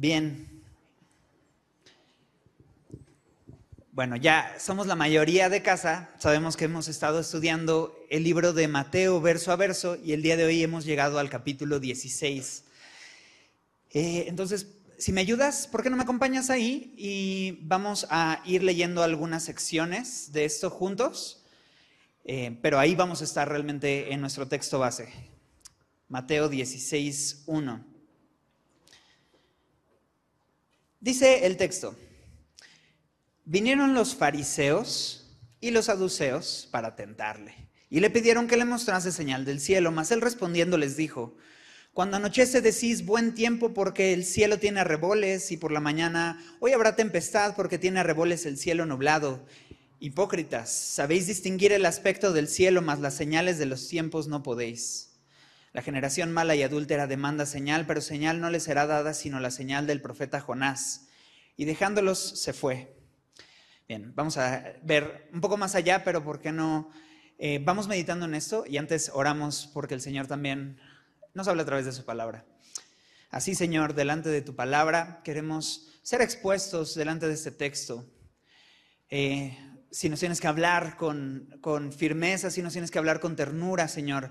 Bien. Bueno, ya somos la mayoría de casa, sabemos que hemos estado estudiando el libro de Mateo verso a verso y el día de hoy hemos llegado al capítulo 16. Eh, entonces, si me ayudas, ¿por qué no me acompañas ahí? Y vamos a ir leyendo algunas secciones de esto juntos, eh, pero ahí vamos a estar realmente en nuestro texto base. Mateo 16, 1. Dice el texto, vinieron los fariseos y los saduceos para tentarle, y le pidieron que le mostrase señal del cielo, mas él respondiendo les dijo, cuando anochece decís buen tiempo porque el cielo tiene arreboles y por la mañana hoy habrá tempestad porque tiene arreboles el cielo nublado. Hipócritas, sabéis distinguir el aspecto del cielo, mas las señales de los tiempos no podéis. La generación mala y adúltera demanda señal, pero señal no le será dada sino la señal del profeta Jonás. Y dejándolos se fue. Bien, vamos a ver un poco más allá, pero ¿por qué no? Eh, vamos meditando en esto y antes oramos porque el Señor también nos habla a través de su palabra. Así, Señor, delante de tu palabra queremos ser expuestos delante de este texto. Eh, si nos tienes que hablar con, con firmeza, si nos tienes que hablar con ternura, Señor,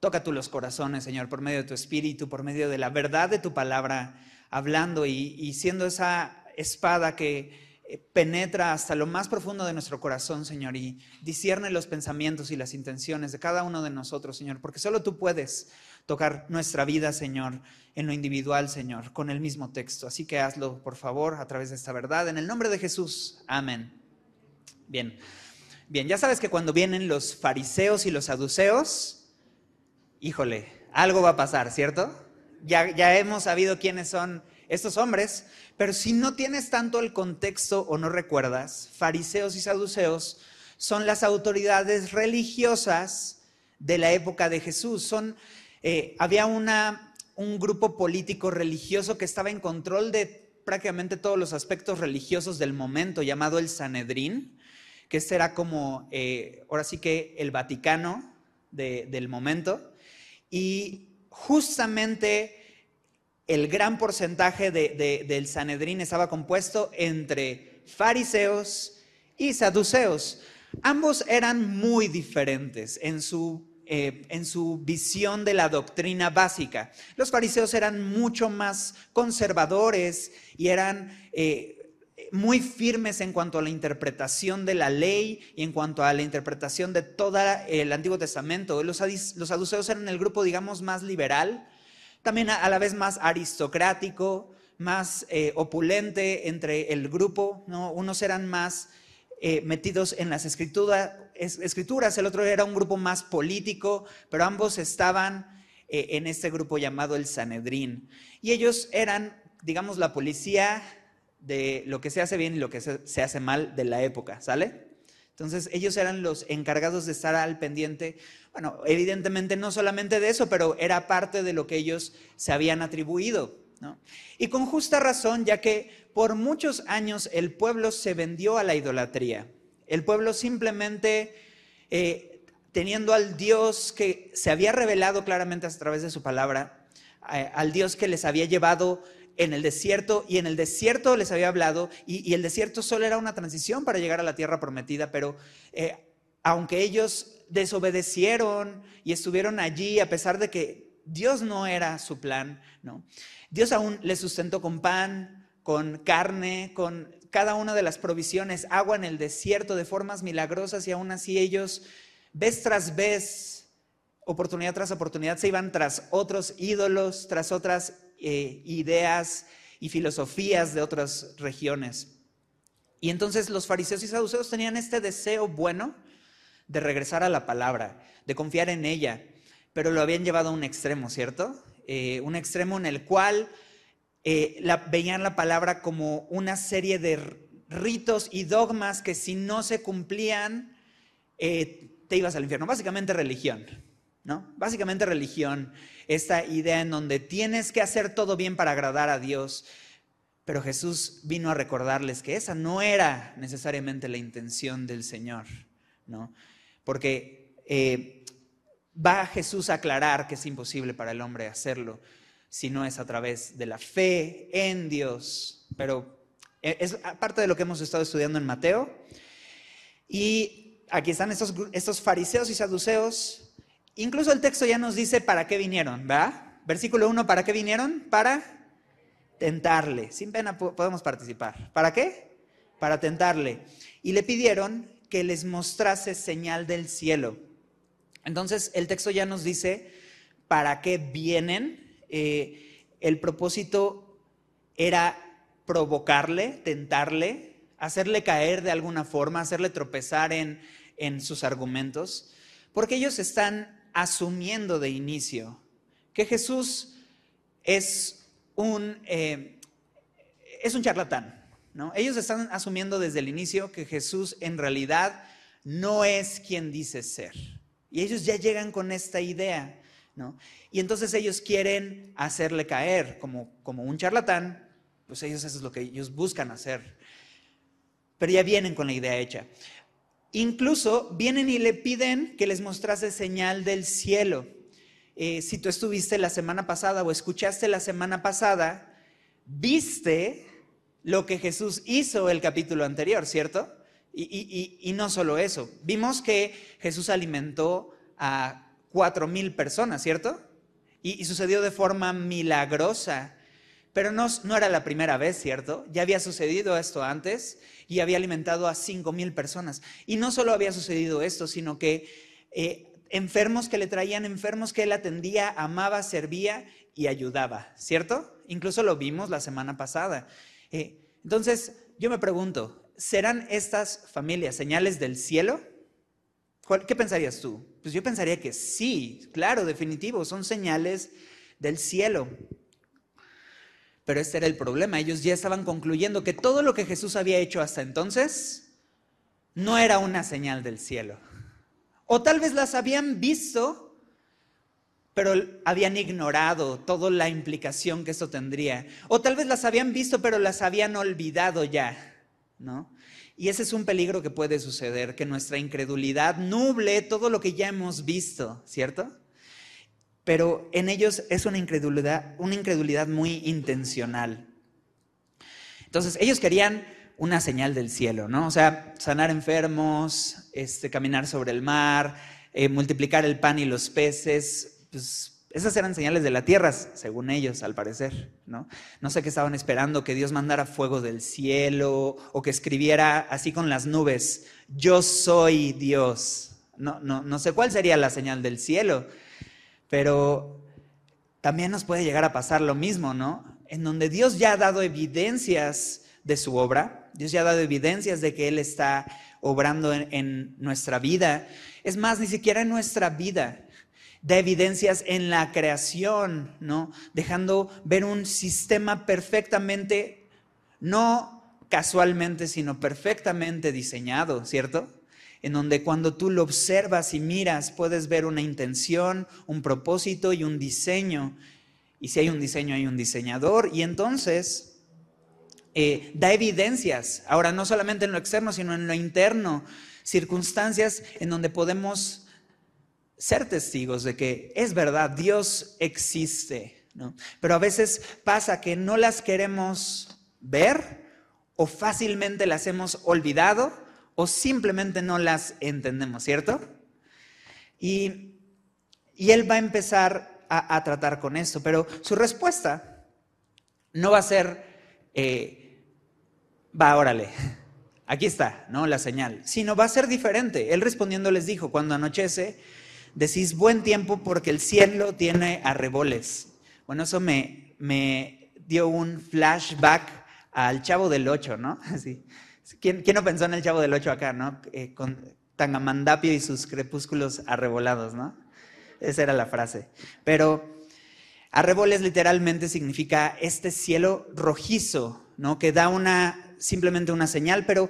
Toca tú los corazones, Señor, por medio de tu espíritu, por medio de la verdad de tu palabra, hablando y, siendo esa espada que eh, penetra hasta lo más profundo de nuestro corazón, Señor, y discierne los pensamientos y las intenciones de cada uno de nosotros, Señor, porque solo tú puedes tocar nuestra vida, Señor, en lo individual, Señor, con el mismo texto. Así que hazlo, por favor, a través de esta verdad. En el nombre de Jesús. Amén. Bien. Bien, ya sabes que cuando vienen los fariseos y los saduceos, híjole, algo va a pasar, ¿cierto? Ya, hemos sabido quiénes son estos hombres, pero si no tienes tanto el contexto o no recuerdas, fariseos y saduceos son las autoridades religiosas de la época de Jesús. Eh, había un grupo político religioso que estaba en control de prácticamente todos los aspectos religiosos del momento, llamado el Sanedrín, que este era como, eh, ahora sí que el Vaticano del momento. Y justamente el gran porcentaje del Sanedrín estaba compuesto entre fariseos y saduceos. Ambos eran muy diferentes en su, eh, en su visión de la doctrina básica. Los fariseos eran mucho más conservadores y eran... Eh, muy firmes en cuanto a la interpretación de la ley y en cuanto a la interpretación de todo el Antiguo Testamento. Los, los eran el grupo, digamos, más liberal, también a, la vez más aristocrático, más eh, opulente entre el grupo. ¿no? Unos eran más eh, metidos en las escrituras, el otro era un grupo más político, pero ambos estaban eh, en este grupo llamado el Sanedrín. Y ellos eran, digamos, la policía de lo que se hace bien y lo que se hace mal de la época, ¿sale? Entonces ellos eran los encargados de estar al pendiente, bueno, evidentemente no solamente de eso, pero era parte de lo que ellos se habían atribuido, ¿no? Y con justa razón, ya que por muchos años el pueblo se vendió a la idolatría. El pueblo simplemente, eh, teniendo al Dios que se había revelado claramente a través de su palabra, eh, al Dios que les había llevado en el desierto y en el desierto les había hablado y, el desierto solo era una transición para llegar a la tierra prometida, pero eh, aunque ellos desobedecieron y estuvieron allí a pesar de que Dios no era su plan, ¿no? Dios aún les sustentó con pan, con carne, con cada una de las provisiones, agua en el desierto de formas milagrosas y aún así ellos, vez tras vez, oportunidad tras oportunidad, se iban tras otros ídolos, tras otras eh, ideas y filosofías de otras regiones. Y entonces los fariseos y saduceos tenían este deseo bueno de regresar a la palabra, de confiar en ella, pero lo habían llevado a un extremo, ¿cierto? Eh, un extremo en el cual eh, veían la palabra como una serie de ritos y dogmas que si no se cumplían, te ibas al infierno. Básicamente religión, ¿no? Básicamente religión esta idea en donde tienes que hacer todo bien para agradar a Dios. Pero Jesús vino a recordarles que esa no era necesariamente la intención del Señor, ¿no? Porque eh, va Jesús a aclarar que es imposible para el hombre hacerlo. si no es a través de la fe en Dios. Pero eh, es parte de lo que hemos estado estudiando en Mateo. Y aquí están estos, estos fariseos y saduceos. Incluso el texto ya nos dice para qué vinieron, ¿verdad? Versículo 1, ¿para qué vinieron? Para tentarle. Sin pena podemos participar. ¿Para qué? Para tentarle. Y le pidieron que les mostrase señal del cielo. Entonces el texto ya nos dice para qué vienen. Eh, el propósito era provocarle, tentarle, hacerle caer de alguna forma, hacerle tropezar en, en sus argumentos, porque ellos están asumiendo de inicio que Jesús es un, eh, es un charlatán. ¿no? Ellos están asumiendo desde el inicio que Jesús en realidad no es quien dice ser. Y ellos ya llegan con esta idea. ¿no? Y entonces ellos quieren hacerle caer como, como un charlatán, pues ellos eso es lo que ellos buscan hacer pero ya vienen con la idea hecha. Incluso vienen y le piden que les mostrase señal del cielo. Eh, si tú estuviste la semana pasada o escuchaste la semana pasada, viste lo que Jesús hizo el capítulo anterior, ¿cierto? Y, no solo eso, vimos que Jesús alimentó a cuatro mil personas, ¿cierto? y sucedió de forma milagrosa. Pero no, era la primera vez, ¿cierto? Ya había sucedido esto antes y había alimentado a cinco mil personas. Y no solo había sucedido esto, sino que eh, enfermos que le traían, enfermos que él atendía, amaba, servía y ayudaba, ¿cierto? Incluso lo vimos la semana pasada. Eh, entonces, yo me pregunto, ¿serán estas familias señales del cielo? ¿Qué pensarías tú? Pues yo pensaría que sí, claro, definitivo, son señales del cielo. Pero este era el problema. Ellos ya estaban concluyendo que todo lo que Jesús había hecho hasta entonces no era una señal del cielo. O tal vez las habían visto, pero habían ignorado toda la implicación que eso tendría. O tal vez las habían visto, pero las habían olvidado ya, ¿no? Y ese es un peligro que puede suceder, que nuestra incredulidad nuble todo lo que ya hemos visto, ¿cierto? Pero en ellos es una incredulidad, una incredulidad muy intencional. Entonces, ellos querían una señal del cielo, ¿no? O sea, sanar enfermos, este, caminar sobre el mar, eh, multiplicar el pan y los peces, pues esas eran señales de la tierra, según ellos, al parecer, ¿no? No sé qué estaban esperando, que Dios mandara fuego del cielo o que escribiera así con las nubes, yo soy Dios. No, no, no sé cuál sería la señal del cielo, pero también nos puede llegar a pasar lo mismo, ¿no? En donde Dios ya ha dado evidencias de su obra, Dios ya ha dado evidencias de que Él está obrando en, nuestra vida. Es más, ni siquiera en nuestra vida, da evidencias en la creación, ¿no? Dejando ver un sistema perfectamente, no casualmente, sino perfectamente diseñado, ¿cierto? En donde cuando tú lo observas y miras puedes ver una intención, un propósito y un diseño. Y si hay un diseño, hay un diseñador. Y entonces eh, da evidencias, ahora no solamente en lo externo, sino en lo interno, circunstancias en donde podemos ser testigos de que es verdad, Dios existe. Pero a veces pasa que no las queremos ver o fácilmente las hemos olvidado o simplemente no las entendemos, ¿cierto? Y, él va a empezar a, tratar con esto, pero su respuesta no va a ser, eh, va, órale, aquí está, ¿no? La señal, sino va a ser diferente. Él respondiendo les dijo, cuando anochece, decís buen tiempo porque el cielo tiene arreboles. Bueno, eso me, me dio un flashback al chavo del 8, ¿no? Así. ¿Quién, no pensó en el Chavo del Ocho acá, no? Eh, con Tangamandapio y sus crepúsculos arrebolados, ¿no? Esa era la frase. Pero arreboles literalmente significa este cielo rojizo, ¿no? Que da una, simplemente una señal, pero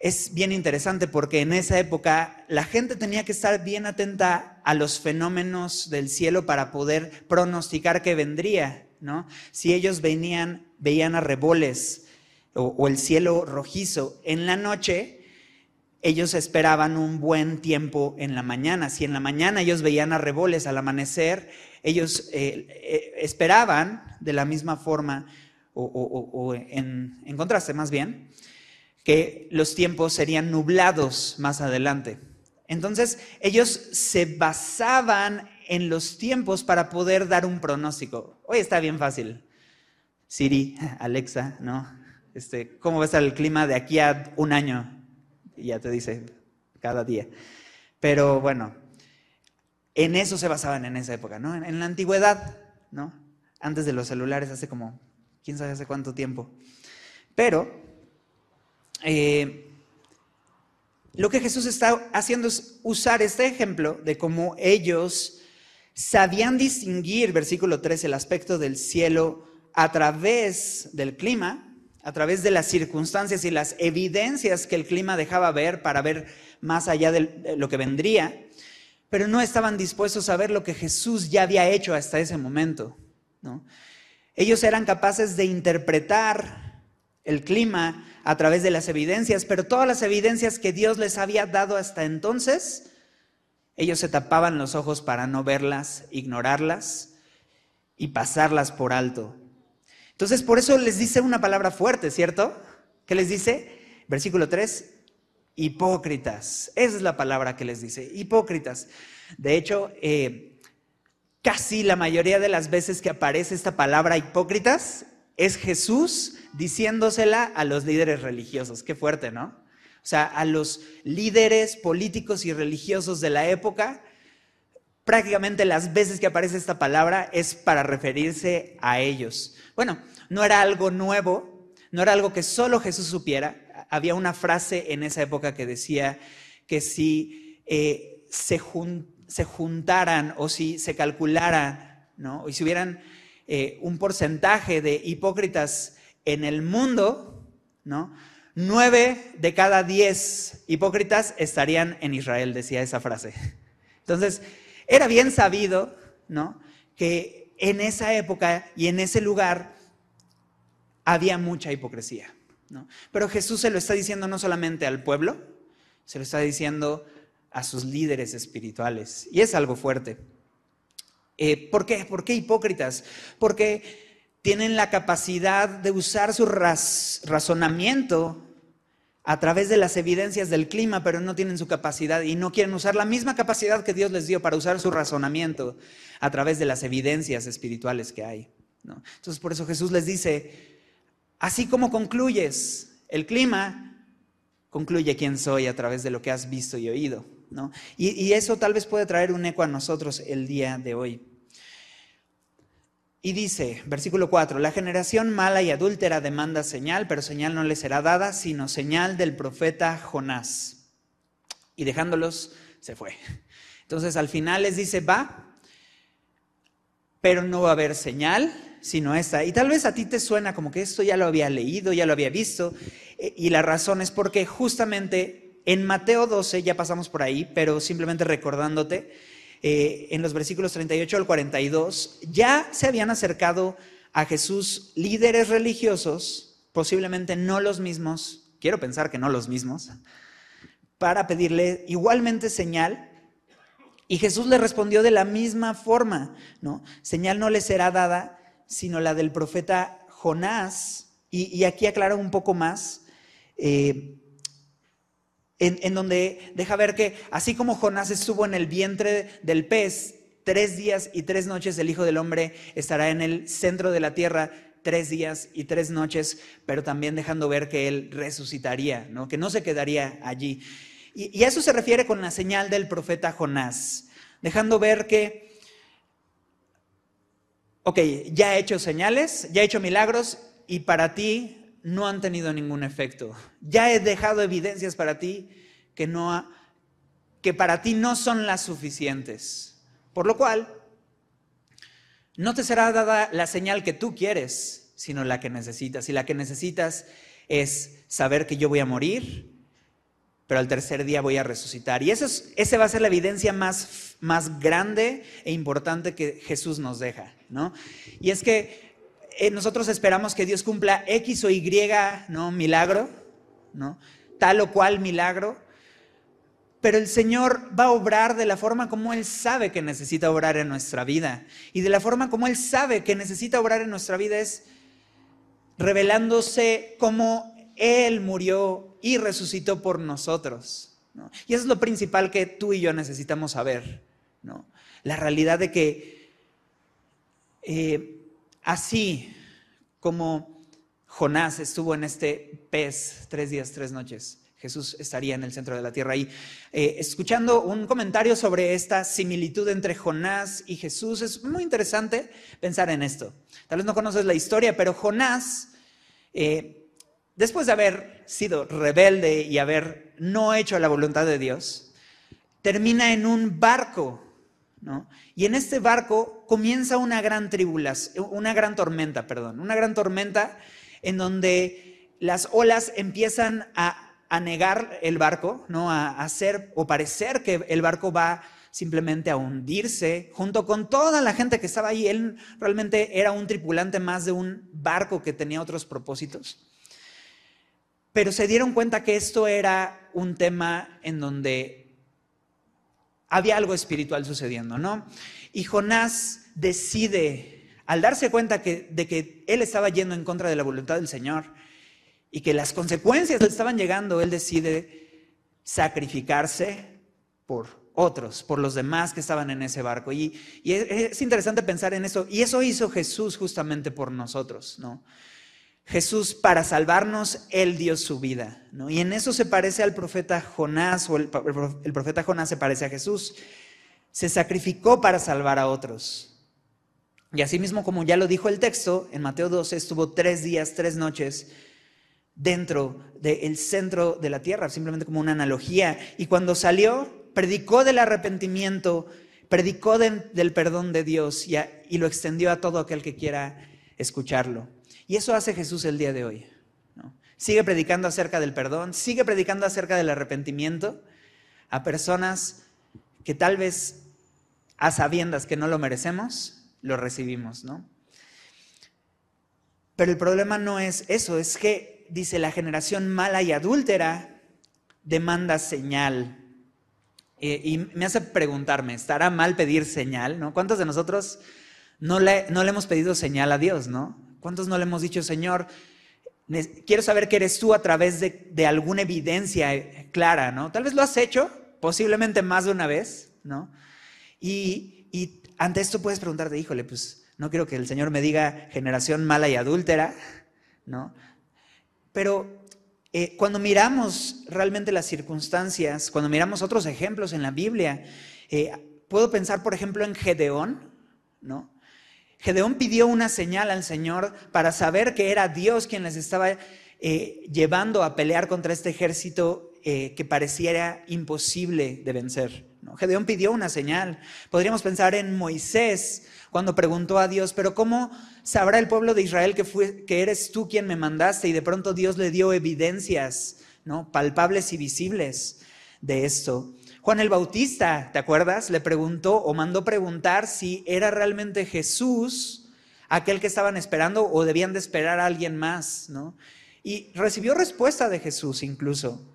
es bien interesante porque en esa época la gente tenía que estar bien atenta a los fenómenos del cielo para poder pronosticar que vendría, ¿no? Si ellos venían, veían arreboles, o, el cielo rojizo en la noche, ellos esperaban un buen tiempo en la mañana. Si en la mañana ellos veían arreboles al amanecer, ellos eh, eh, esperaban de la misma forma, o, en, en contraste más bien, que los tiempos serían nublados más adelante. Entonces, ellos se basaban en los tiempos para poder dar un pronóstico. Hoy está bien fácil. Siri, Alexa, ¿no? Este, ¿Cómo va a estar el clima de aquí a un año? Y ya te dice cada día. Pero bueno, en eso se basaban en esa época, ¿no? En, la antigüedad, ¿no? Antes de los celulares, hace como, quién sabe hace cuánto tiempo. Pero eh, lo que Jesús está haciendo es usar este ejemplo de cómo ellos sabían distinguir, versículo 3, el aspecto del cielo a través del clima a través de las circunstancias y las evidencias que el clima dejaba ver para ver más allá de lo que vendría, pero no estaban dispuestos a ver lo que Jesús ya había hecho hasta ese momento. Ellos eran capaces de interpretar el clima a través de las evidencias, pero todas las evidencias que Dios les había dado hasta entonces, ellos se tapaban los ojos para no verlas, ignorarlas y pasarlas por alto. Entonces, por eso les dice una palabra fuerte, ¿cierto? ¿Qué les dice? Versículo 3, hipócritas. Esa es la palabra que les dice, hipócritas. De hecho, eh, casi la mayoría de las veces que aparece esta palabra hipócritas es Jesús diciéndosela a los líderes religiosos. Qué fuerte, ¿no? O sea, a los líderes políticos y religiosos de la época, prácticamente las veces que aparece esta palabra es para referirse a ellos. Bueno, no era algo nuevo, no era algo que solo Jesús supiera. Había una frase en esa época que decía que si eh, se, juntaran o si se calculara, ¿no? y si hubieran eh, un porcentaje de hipócritas en el mundo, ¿no? nueve de cada diez hipócritas estarían en Israel, decía esa frase. Entonces, era bien sabido, ¿no? Que en esa época y en ese lugar había mucha hipocresía. Pero Jesús se lo está diciendo no solamente al pueblo, se lo está diciendo a sus líderes espirituales. Y es algo fuerte. Eh, ¿Por qué? ¿Por qué hipócritas? Porque tienen la capacidad de usar su razonamiento a través de las evidencias del clima, pero no tienen su capacidad y no quieren usar la misma capacidad que Dios les dio para usar su razonamiento a través de las evidencias espirituales que hay. Entonces por eso Jesús les dice, así como concluyes el clima, concluye quién soy a través de lo que has visto y oído. y eso tal vez puede traer un eco a nosotros el día de hoy. Y dice, versículo 4, la generación mala y adúltera demanda señal, pero señal no le será dada, sino señal del profeta Jonás. Y dejándolos, se fue. Entonces al final les dice, va, pero no va a haber señal, sino esta. Y tal vez a ti te suena como que esto ya lo había leído, ya lo había visto, eh, y la razón es porque justamente en Mateo 12, ya pasamos por ahí, pero simplemente recordándote, eh, en los versículos 38 al 42, ya se habían acercado a Jesús líderes religiosos, posiblemente no los mismos, quiero pensar que no los mismos, para pedirle igualmente señal. Y Jesús le respondió de la misma forma, ¿no? Señal no le será dada, sino la del profeta Jonás. Y, aquí aclara un poco más. Eh, en, donde deja ver que así como Jonás estuvo en el vientre del pez tres días y tres noches, el Hijo del Hombre estará en el centro de la tierra tres días y tres noches, pero también dejando ver que Él resucitaría, ¿no? que no se quedaría allí. Y, y a eso se refiere con la señal del profeta Jonás, dejando ver que, ok, ya he hecho señales, ya he hecho milagros y para ti no han tenido ningún efecto. Ya he dejado evidencias para ti que, no que para ti no son las suficientes. Por lo cual, no te será dada la señal que tú quieres, sino la que necesitas. Y la que necesitas es saber que yo voy a morir, pero al tercer día voy a resucitar. Y eso es, esa va a ser la evidencia más, más grande e importante que Jesús nos deja. ¿no? Y es que eh, nosotros esperamos que Dios cumpla X o Y, ¿no? Milagro, ¿no? Tal o cual milagro, pero el Señor va a obrar de la forma como Él sabe que necesita obrar en nuestra vida. Y de la forma como Él sabe que necesita obrar en nuestra vida es revelándose como Él murió y resucitó por nosotros. Y eso es lo principal que tú y yo necesitamos saber. ¿no? La realidad de que eh, así como Jonás estuvo en este pez tres días, tres noches, Jesús estaría en el centro de la tierra. Y eh, escuchando un comentario sobre esta similitud entre Jonás y Jesús, es muy interesante pensar en esto. Tal vez no conoces la historia, pero Jonás, eh, después de haber sido rebelde y haber no hecho la voluntad de Dios, termina en un barco, ¿no? Y en este barco comienza una gran tribulación, una gran tormenta, perdón, una gran tormenta en donde las olas empiezan a a negar el barco, ¿no? a hacer o parecer que el barco va simplemente a hundirse junto con toda la gente que estaba ahí. Él realmente era un tripulante más de un barco que tenía otros propósitos. Pero se dieron cuenta que esto era un tema en donde había algo espiritual sucediendo, ¿no? Y Jonás decide, al darse cuenta de que él estaba yendo en contra de la voluntad del Señor, y que las consecuencias le estaban llegando, él decide sacrificarse por otros, por los demás que estaban en ese barco. Y, es, interesante pensar en eso. Y eso hizo Jesús justamente por nosotros, ¿no? Jesús, para salvarnos, Él dio su vida, ¿no? Y en eso se parece al profeta Jonás, o el, el profeta Jonás se parece a Jesús. Se sacrificó para salvar a otros. Y asimismo, como ya lo dijo el texto, en Mateo 12 estuvo tres días, tres noches dentro del centro de la tierra, simplemente como una analogía. Y cuando salió, predicó del arrepentimiento, predicó del perdón de Dios y, lo extendió a todo aquel que quiera escucharlo. Y eso hace Jesús el día de hoy. Sigue predicando acerca del perdón, sigue predicando acerca del arrepentimiento a personas que tal vez a sabiendas que no lo merecemos, lo recibimos, ¿no? Pero el problema no es eso, es que dice, la generación mala y adúltera demanda señal. Eh, y me hace preguntarme, ¿estará mal pedir señal? ¿no? ¿Cuántos de nosotros no le, no le hemos pedido señal a Dios? ¿no? ¿Cuántos no le hemos dicho, Señor, quiero saber que eres tú a través de, alguna evidencia eh, clara? ¿no? Tal vez lo has hecho, posiblemente más de una vez, ¿no? Y, y ante esto puedes preguntarte, híjole, pues no quiero que el Señor me diga generación mala y adúltera, ¿no? Pero eh, cuando miramos realmente las circunstancias, cuando miramos otros ejemplos en la Biblia, eh, puedo pensar, por ejemplo, en Gedeón, ¿no? Gedeón pidió una señal al Señor para saber que era Dios quien les estaba eh, llevando a pelear contra este ejército que pareciera imposible de vencer. ¿no? Gedeón pidió una señal. Podríamos pensar en Moisés, cuando preguntó a Dios, pero ¿cómo sabrá el pueblo de Israel que, fue, que eres tú quien me mandaste? Y de pronto Dios le dio evidencias, ¿no? Palpables y visibles de esto. Juan el Bautista, ¿te acuerdas? Le preguntó o mandó preguntar si era realmente Jesús aquel que estaban esperando o debían de esperar a alguien más, ¿no? Y recibió respuesta de Jesús incluso.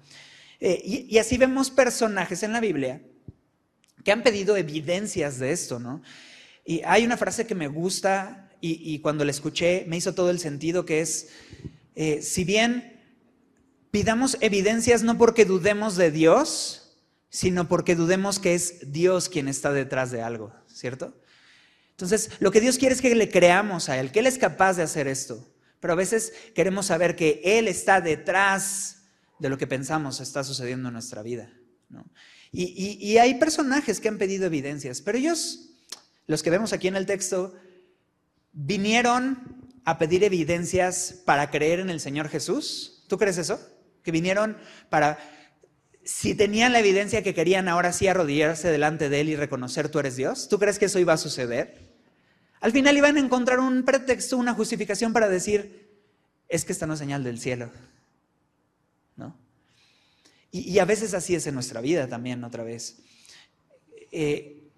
Eh, y, así vemos personajes en la Biblia que han pedido evidencias de esto, ¿no? Y hay una frase que me gusta y, cuando la escuché me hizo todo el sentido, que es, eh, si bien pidamos evidencias no porque dudemos de Dios, sino porque dudemos que es Dios quien está detrás de algo, ¿cierto? Entonces, lo que Dios quiere es que le creamos a Él, que Él es capaz de hacer esto. Pero a veces queremos saber que Él está detrás de lo que pensamos está sucediendo en nuestra vida. y, hay personajes que han pedido evidencias, pero ellos los que vemos aquí en el texto, vinieron a pedir evidencias para creer en el Señor Jesús. ¿Tú crees eso? Que vinieron para, si tenían la evidencia que querían ahora sí arrodillarse delante de Él y reconocer tú eres Dios. ¿Tú crees que eso iba a suceder? Al final iban a encontrar un pretexto, una justificación para decir, es que esta no es señal del cielo. ¿No? Y, a veces así es en nuestra vida también, otra vez. Eh,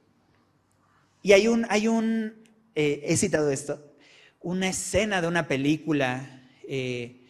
y hay un, hay un eh, he citado esto, una escena de una película eh,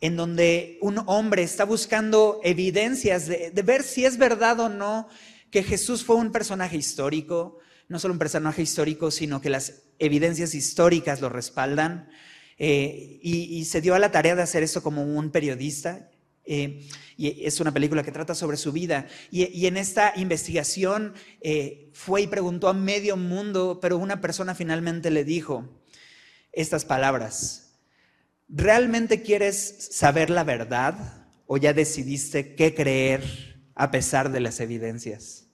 en donde un hombre está buscando evidencias de, ver si es verdad o no que Jesús fue un personaje histórico, no solo un personaje histórico, sino que las evidencias históricas lo respaldan. Eh, y, se dio a la tarea de hacer eso como un periodista. Eh, y es una película que trata sobre su vida. Y, en esta investigación eh, fue y preguntó a medio mundo, pero una persona finalmente le dijo estas palabras. ¿Realmente quieres saber la verdad o ya decidiste qué creer a pesar de las evidencias?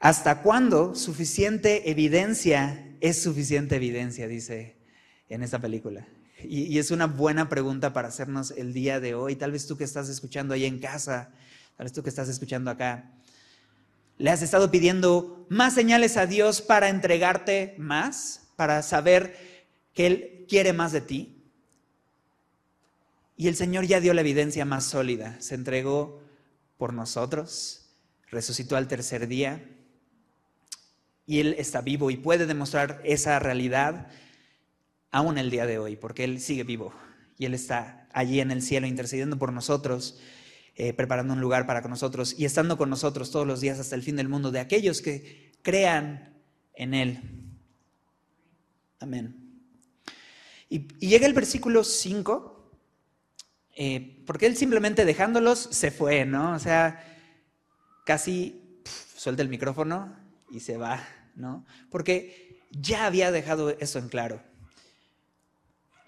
¿Hasta cuándo suficiente evidencia es suficiente evidencia? Dice en esta película. Y, es una buena pregunta para hacernos el día de hoy. Tal vez tú que estás escuchando ahí en casa, tal vez tú que estás escuchando acá, le has estado pidiendo más señales a Dios para entregarte más, para saber que Él quiere más de ti. Y el Señor ya dio la evidencia más sólida. Se entregó por nosotros, resucitó al tercer día y Él está vivo y puede demostrar esa realidad aún el día de hoy, porque Él sigue vivo y Él está allí en el cielo intercediendo por nosotros, eh, preparando un lugar para nosotros y estando con nosotros todos los días hasta el fin del mundo, de aquellos que crean en Él. Amén. Y, llega el versículo 5, eh, porque Él simplemente dejándolos se fue, ¿no? O sea, casi suelta el micrófono y se va, ¿no? Porque ya había dejado eso en claro.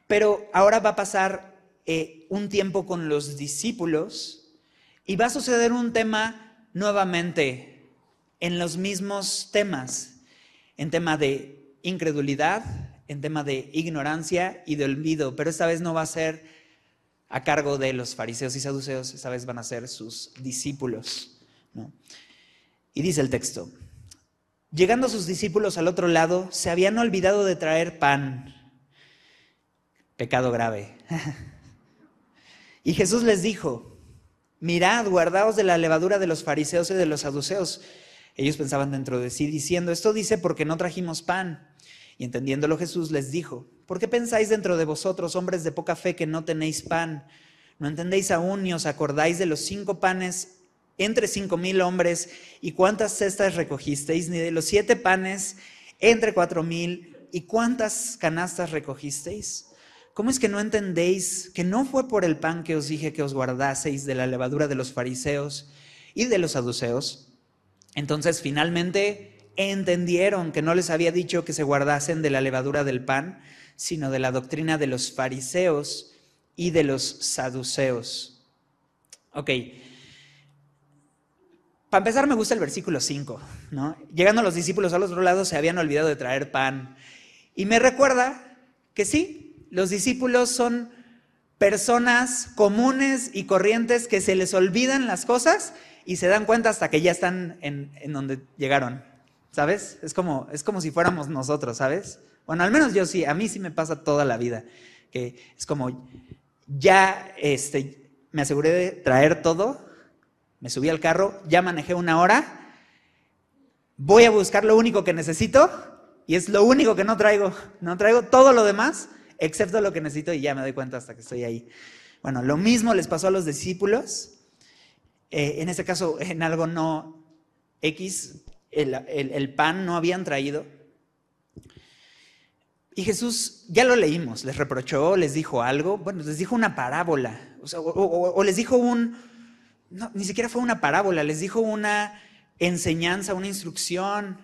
Pero ahora va a pasar eh, un tiempo con los discípulos y va a suceder un tema nuevamente en los mismos temas, en tema de incredulidad, en tema de ignorancia y de olvido, pero esta vez no va a ser a cargo de los fariseos y saduceos, esta vez van a ser sus discípulos. Y dice el texto, llegando sus discípulos al otro lado, se habían olvidado de traer pan pecado grave. y Jesús les dijo, mirad, guardaos de la levadura de los fariseos y de los saduceos. Ellos pensaban dentro de sí, diciendo, esto dice porque no trajimos pan. Y entendiéndolo Jesús les dijo, ¿por qué pensáis dentro de vosotros, hombres de poca fe, que no tenéis pan? ¿No entendéis aún ni os acordáis de los cinco panes entre cinco mil hombres y cuántas cestas recogisteis, ni de los siete panes entre cuatro mil y cuántas canastas recogisteis? ¿Cómo es que no entendéis que no fue por el pan que os dije que os guardaseis de la levadura de los fariseos y de los saduceos? Entonces finalmente entendieron que no les había dicho que se guardasen de la levadura del pan, sino de la doctrina de los fariseos y de los saduceos. Ok. Para empezar, me gusta el versículo 5, ¿no? Llegando los discípulos al otro lado, se habían olvidado de traer pan. Y me recuerda que sí, los discípulos son personas comunes y corrientes que se les olvidan las cosas y se dan cuenta hasta que ya están en, donde llegaron. ¿Sabes? Es como, es como si fuéramos nosotros, ¿sabes? Bueno, al menos yo sí, a mí sí me pasa toda la vida, que es como, ya este, me aseguré de traer todo, me subí al carro, ya manejé una hora, voy a buscar lo único que necesito y es lo único que no traigo, no traigo todo lo demás excepto lo que necesito y ya me doy cuenta hasta que estoy ahí. Bueno, lo mismo les pasó a los discípulos. Eh, en este caso, en algo no X, el, pan no habían traído. Y Jesús, ya lo leímos, les reprochó, les dijo algo, bueno, les dijo una parábola, o, les dijo un, no, ni siquiera fue una parábola, les dijo una enseñanza, una instrucción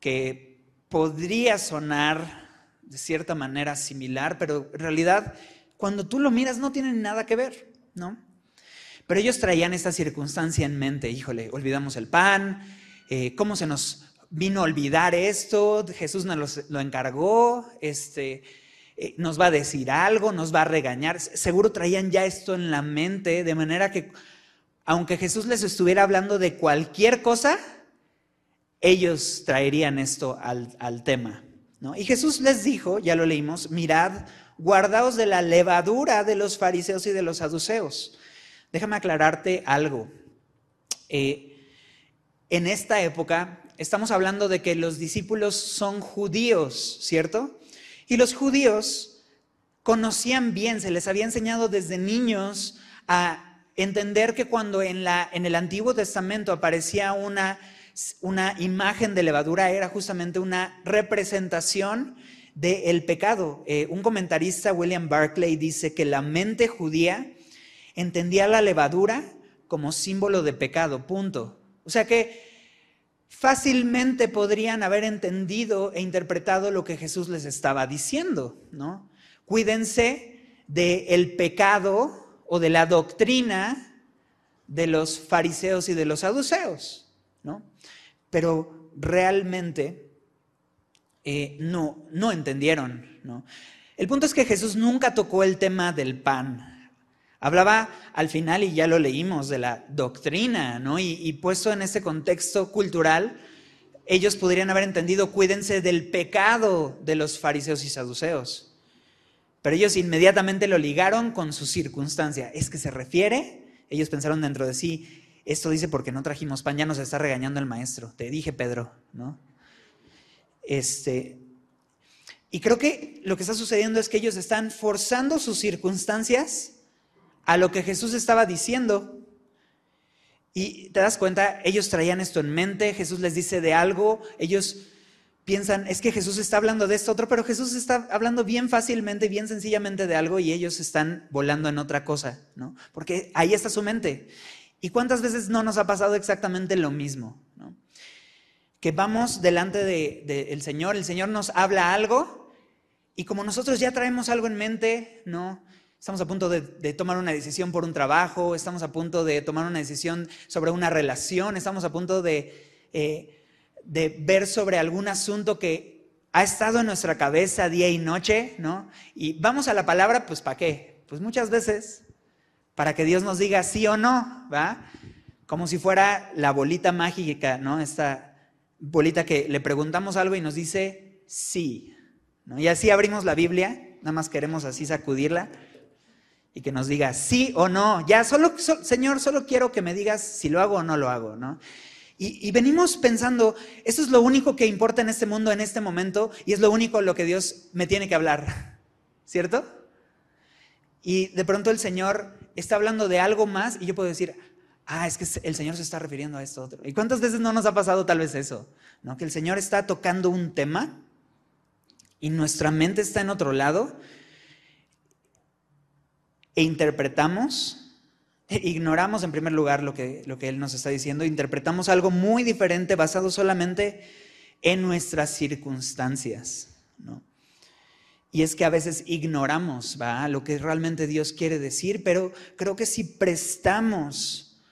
que podría sonar de cierta manera similar, pero en realidad cuando tú lo miras no tienen nada que ver, ¿no? Pero ellos traían esta circunstancia en mente, híjole, olvidamos el pan, eh, ¿cómo se nos vino a olvidar esto? Jesús nos lo encargó, este, eh, nos va a decir algo, nos va a regañar. Seguro traían ya esto en la mente, de manera que aunque Jesús les estuviera hablando de cualquier cosa, ellos traerían esto al, al tema. Y Jesús les dijo, ya lo leímos, mirad, guardaos de la levadura de los fariseos y de los saduceos. Déjame aclararte algo. Eh, en esta época estamos hablando de que los discípulos son judíos, ¿cierto? Y los judíos conocían bien, se les había enseñado desde niños a entender que cuando en, el Antiguo Testamento aparecía una, una imagen de levadura era justamente una representación del pecado. Eh, un comentarista, William Barclay, dice que la mente judía entendía la levadura como símbolo de pecado, punto. O sea que fácilmente podrían haber entendido e interpretado lo que Jesús les estaba diciendo, ¿no? Cuídense del pecado o de la doctrina de los fariseos y de los saduceos, ¿no? Pero realmente eh, no, no entendieron, ¿no? El punto es que Jesús nunca tocó el tema del pan, Hablaba al final, y ya lo leímos, de la doctrina, ¿no? Y, puesto en ese contexto cultural, ellos podrían haber entendido, cuídense del pecado de los fariseos y saduceos. Pero ellos inmediatamente lo ligaron con su circunstancia. ¿Es que se refiere? Ellos pensaron dentro de sí, esto dice porque no trajimos pan, ya nos está regañando el maestro. Te dije, Pedro, ¿no? Este, y creo que lo que está sucediendo es que ellos están forzando sus circunstancias a lo que Jesús estaba diciendo. Y te das cuenta, ellos traían esto en mente, Jesús les dice de algo, ellos piensan, es que Jesús está hablando de esto otro, pero Jesús está hablando bien fácilmente, bien sencillamente de algo y ellos están volando en otra cosa, ¿no? Porque ahí está su mente. ¿Y cuántas veces no nos ha pasado exactamente lo mismo? ¿no? Que vamos delante del Señor, el Señor nos habla algo y como nosotros ya traemos algo en mente, ¿no? Estamos a punto de, tomar una decisión por un trabajo, estamos a punto de tomar una decisión sobre una relación, estamos a punto de, eh, de ver sobre algún asunto que ha estado en nuestra cabeza día y noche, ¿no? Y vamos a la palabra, pues ¿para qué? Pues muchas veces para que Dios nos diga sí o no, ¿va? Como si fuera la bolita mágica, ¿no? Esta bolita que le preguntamos algo y nos dice sí, ¿no? Y así abrimos la Biblia, nada más queremos así sacudirla y que nos diga sí o no. Ya, solo, Señor, solo quiero que me digas si lo hago o no lo hago, ¿no? Y, y, venimos pensando, eso es lo único que importa en este mundo en este momento y es lo único lo que Dios me tiene que hablar, ¿cierto? Y de pronto el Señor está hablando de algo más y yo puedo decir, ah, es que el Señor se está refiriendo a esto otro. ¿Y cuántas veces no nos ha pasado tal vez eso? ¿No? Que el Señor está tocando un tema y nuestra mente está en otro lado e interpretamos, e ignoramos en primer lugar lo que, lo que Él nos está diciendo, interpretamos algo muy diferente basado solamente en nuestras circunstancias. Y es que a veces ignoramos ¿va? lo que realmente Dios quiere decir, pero creo que si prestamos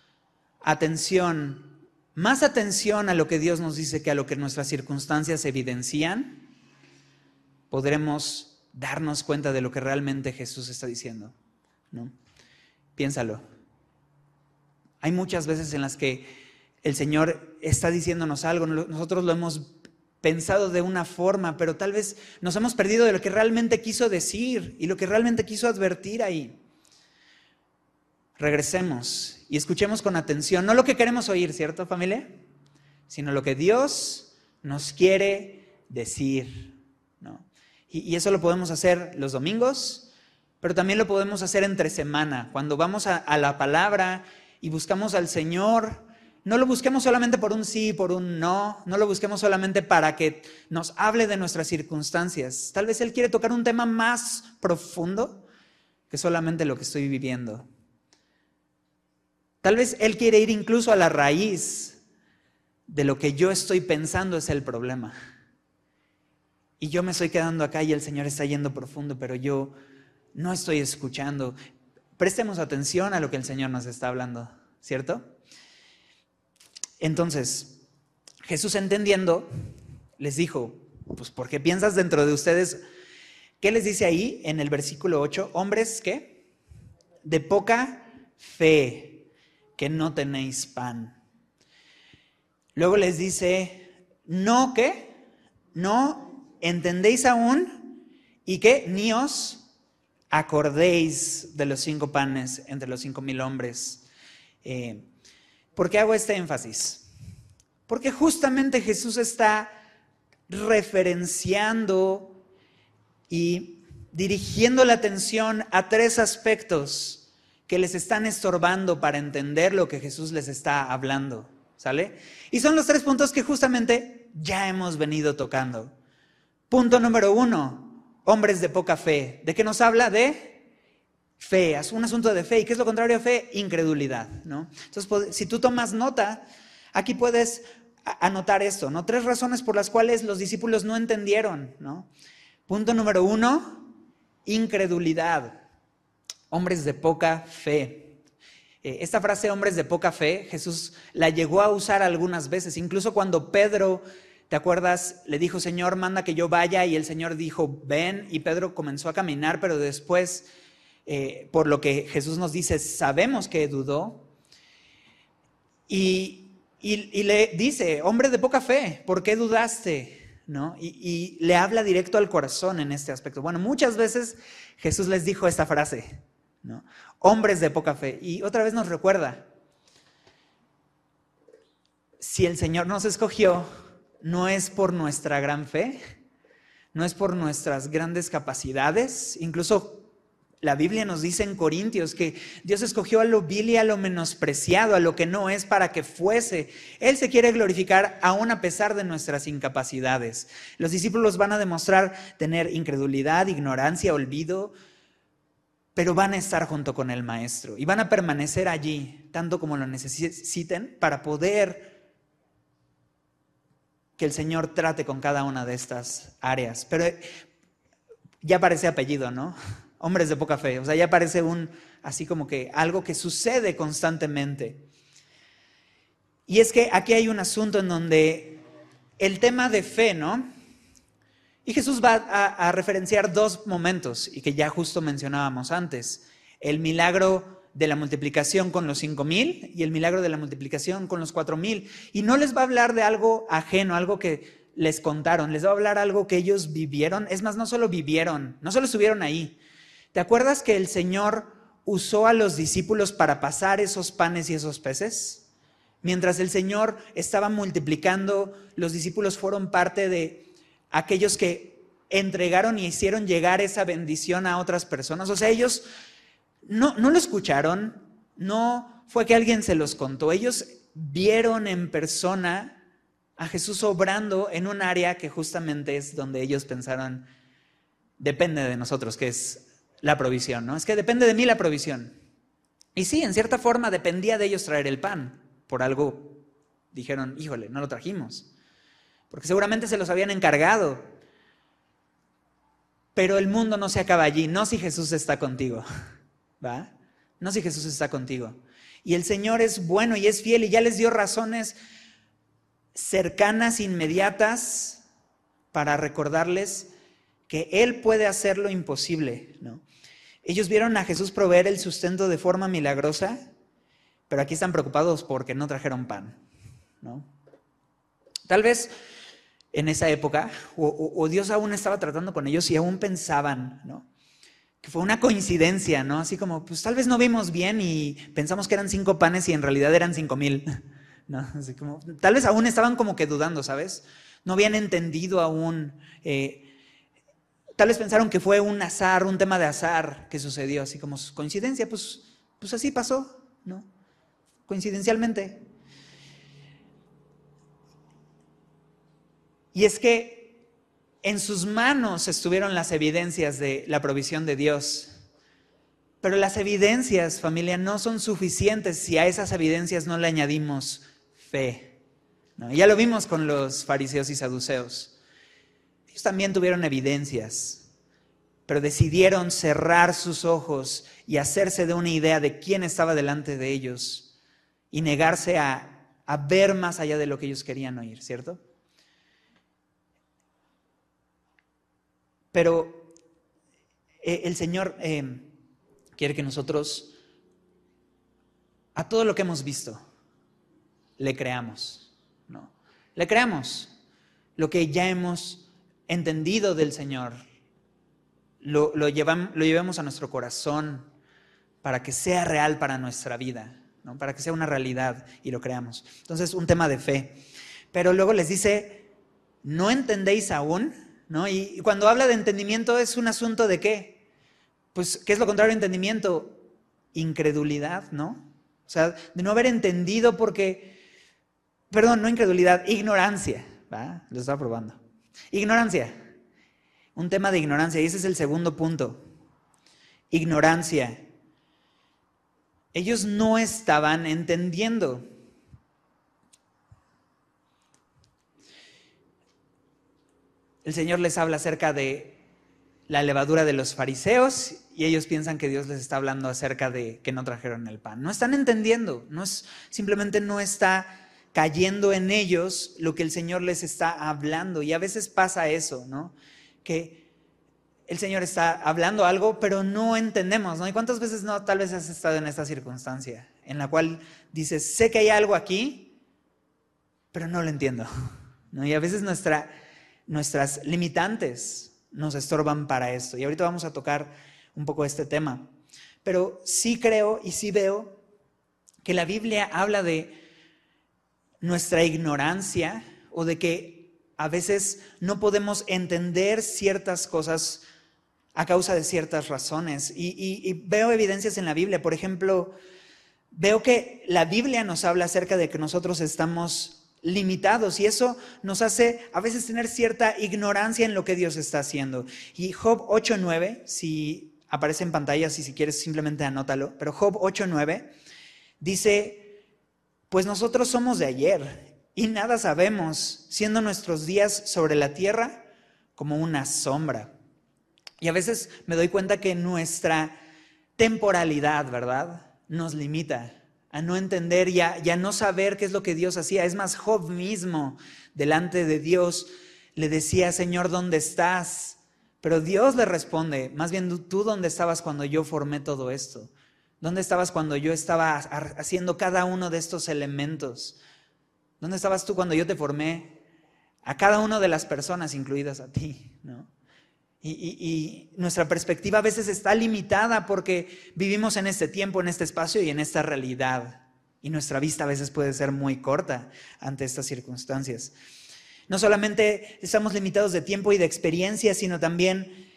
atención, más atención a lo que Dios nos dice que a lo que nuestras circunstancias evidencian, podremos darnos cuenta de lo que realmente Jesús está diciendo. ¿No? Piénsalo. Hay muchas veces en las que el Señor está diciéndonos algo, nosotros lo hemos pensado de una forma, pero tal vez nos hemos perdido de lo que realmente quiso decir y lo que realmente quiso advertir ahí. Regresemos y escuchemos con atención, no lo que queremos oír, ¿cierto familia? Sino lo que Dios nos quiere decir. ¿no? Y, y eso lo podemos hacer los domingos, pero también lo podemos hacer entre semana, cuando vamos a, la palabra y buscamos al Señor. No lo busquemos solamente por un sí, por un no, no lo busquemos solamente para que nos hable de nuestras circunstancias. Tal vez Él quiere tocar un tema más profundo que solamente lo que estoy viviendo. Tal vez Él quiere ir incluso a la raíz de lo que yo estoy pensando es el problema. Y yo me estoy quedando acá y el Señor está yendo profundo, pero yo no estoy escuchando. Prestemos atención a lo que el Señor nos está hablando, ¿cierto? Entonces, Jesús entendiendo, les dijo, pues ¿por qué piensas dentro de ustedes? ¿Qué les dice ahí en el versículo 8? Hombres, ¿qué? De poca fe, que no tenéis pan. Luego les dice, no, ¿qué? No entendéis aún y que ni os acordéis de los cinco panes entre los cinco mil hombres. Eh, ¿Por qué hago este énfasis? Porque justamente Jesús está referenciando y dirigiendo la atención a tres aspectos que les están estorbando para entender lo que Jesús les está hablando. ¿Sale? Y son los tres puntos que justamente ya hemos venido tocando. Punto número uno, hombres de poca fe. ¿De qué nos habla? De fe, es un asunto de fe. ¿Y qué es lo contrario a fe? Incredulidad, ¿no? Entonces, si tú tomas nota, aquí puedes anotar esto, ¿no? Tres razones por las cuales los discípulos no entendieron, ¿no? Punto número uno, incredulidad. Hombres de poca fe. Eh, esta frase, hombres de poca fe, Jesús la llegó a usar algunas veces, incluso cuando Pedro, ¿te acuerdas? Le dijo, Señor, manda que yo vaya y el Señor dijo, ven, y Pedro comenzó a caminar, pero después, eh, por lo que Jesús nos dice, sabemos que dudó. Y, le dice, hombre de poca fe, ¿por qué dudaste? ¿No? y le habla directo al corazón en este aspecto. Bueno, muchas veces Jesús les dijo esta frase, ¿no? Hombres de poca fe. Y otra vez nos recuerda, si el Señor nos escogió, no es por nuestra gran fe, no es por nuestras grandes capacidades, incluso la Biblia nos dice en Corintios que Dios escogió a lo vil y a lo menospreciado, a lo que no es para que fuese. Él se quiere glorificar aún a pesar de nuestras incapacidades. Los discípulos van a demostrar tener incredulidad, ignorancia, olvido, pero van a estar junto con el Maestro y van a permanecer allí tanto como lo necesiten para poder que el Señor trate con cada una de estas áreas. Pero eh, ya parece apellido, ¿no? Hombres de poca fe, o sea, ya parece un, así como que algo que sucede constantemente. Y es que aquí hay un asunto en donde el tema de fe, ¿no? Y Jesús va a, referenciar dos momentos y que ya justo mencionábamos antes. El milagro de la multiplicación con los cinco mil y el milagro de la multiplicación con los cuatro mil. Y no les va a hablar de algo ajeno, algo que les contaron, les va a hablar algo que ellos vivieron. Es más, no solo vivieron, no solo estuvieron ahí. ¿Te acuerdas que el Señor usó a los discípulos para pasar esos panes y esos peces? Mientras el Señor estaba multiplicando, los discípulos fueron parte de aquellos que entregaron y hicieron llegar esa bendición a otras personas. O sea, ellos no, no lo escucharon, no fue que alguien se los contó, ellos vieron en persona a Jesús obrando en un área que justamente es donde ellos pensaron, depende de nosotros, que es la provisión, ¿no? Es que depende de mí la provisión. Y sí, en cierta forma dependía de ellos traer el pan. Por algo dijeron, híjole, no lo trajimos porque seguramente se los habían encargado. Pero el mundo no se acaba allí, no si Jesús está contigo, ¿va? No si Jesús está contigo. Y el Señor es bueno y es fiel y ya les dio razones cercanas, inmediatas, para recordarles que Él puede hacer lo imposible, ¿no? Ellos vieron a Jesús proveer el sustento de forma milagrosa, pero aquí están preocupados porque no trajeron pan, ¿no? Tal vez en esa época, o, Dios aún estaba tratando con ellos y aún pensaban, ¿no? Que fue una coincidencia, ¿no? Así como, pues tal vez no vimos bien y pensamos que eran cinco panes y en realidad eran cinco mil, ¿no? Así como, tal vez aún estaban como que dudando, ¿sabes? No habían entendido aún. Eh, tal vez pensaron que fue un azar, un tema de azar que sucedió, así como coincidencia, pues, pues así pasó, ¿no? Coincidencialmente. Y es que en sus manos estuvieron las evidencias de la provisión de Dios. Pero las evidencias, familia, no son suficientes si a esas evidencias no le añadimos fe. Ya lo vimos con los fariseos y saduceos. Ellos también tuvieron evidencias, pero decidieron cerrar sus ojos y hacerse de una idea de quién estaba delante de ellos y negarse a, ver más allá de lo que ellos querían oír, ¿cierto? Pero eh, el Señor eh, quiere que nosotros, a todo lo que hemos visto, le creamos, ¿no? Le creamos lo que ya hemos entendido del Señor, lo, lo, lo llevemos a nuestro corazón para que sea real para nuestra vida, ¿no? para que sea una realidad y lo creamos. Entonces, un tema de fe. Pero luego les dice, ¿no entendéis aún? ¿No? Y cuando habla de entendimiento es un asunto de qué? Pues, ¿qué es lo contrario de entendimiento? Incredulidad, ¿no? O sea, de no haber entendido porque, perdón, no incredulidad, ignorancia, ¿va? Lo estaba probando. Ignorancia, un tema de ignorancia, y ese es el segundo punto. Ignorancia. Ellos no estaban entendiendo. El Señor les habla acerca de la levadura de los fariseos y ellos piensan que Dios les está hablando acerca de que no trajeron el pan. No están entendiendo, no simplemente no está cayendo en ellos lo que el Señor les está hablando. Y a veces pasa eso, ¿no? Que el Señor está hablando algo, pero no entendemos, ¿no? ¿Y cuántas veces no tal vez has estado en esta circunstancia en la cual dices, sé que hay algo aquí, pero no lo entiendo, ¿no? Y a veces nuestra nuestras limitantes nos estorban para esto. Y ahorita vamos a tocar un poco este tema. Pero sí creo y sí veo que la Biblia habla de nuestra ignorancia o de que a veces no podemos entender ciertas cosas a causa de ciertas razones. Y, y, veo evidencias en la Biblia. Por ejemplo, veo que la Biblia nos habla acerca de que nosotros estamos limitados y eso nos hace a veces tener cierta ignorancia en lo que Dios está haciendo. Y Job 8.9, si aparece en pantalla, si, si quieres simplemente anótalo, pero Job 8.9 dice, pues nosotros somos de ayer y nada sabemos, siendo nuestros días sobre la tierra como una sombra. Y a veces me doy cuenta que nuestra temporalidad, ¿verdad? Nos limita a no entender y a, no saber qué es lo que Dios hacía. Es más, Job mismo, delante de Dios, le decía, Señor, ¿dónde estás? Pero Dios le responde, más bien tú dónde estabas cuando yo formé todo esto. ¿Dónde estabas cuando yo estaba haciendo cada uno de estos elementos? ¿Dónde estabas tú cuando yo te formé? A cada una de las personas, incluidas a ti, ¿no? Y, nuestra perspectiva a veces está limitada porque vivimos en este tiempo, en este espacio y en esta realidad. Y nuestra vista a veces puede ser muy corta ante estas circunstancias. No solamente estamos limitados de tiempo y de experiencia, sino también